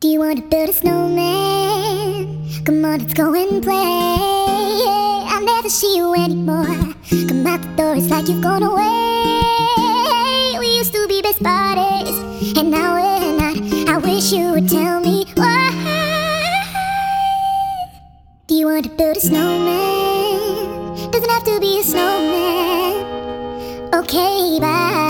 Do you want to build a snowman? Come on, let's go and play. I'll never see you anymore. Come out the door, it's like you've gone away. We used to be best buddies, and now we're not. I wish you would tell me why. Do you want to build a snowman? Doesn't have to be a snowman. Okay, bye.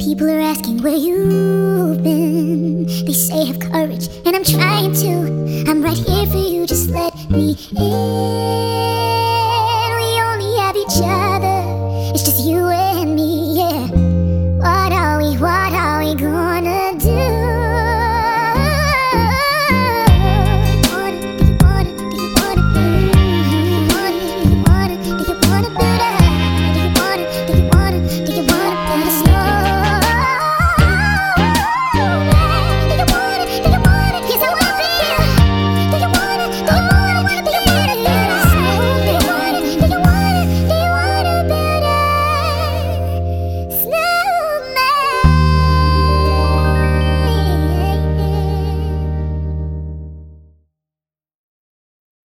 People are asking where you've been. They say have courage, and I'm trying to. I'm right here for you, just let me in. We only have each other.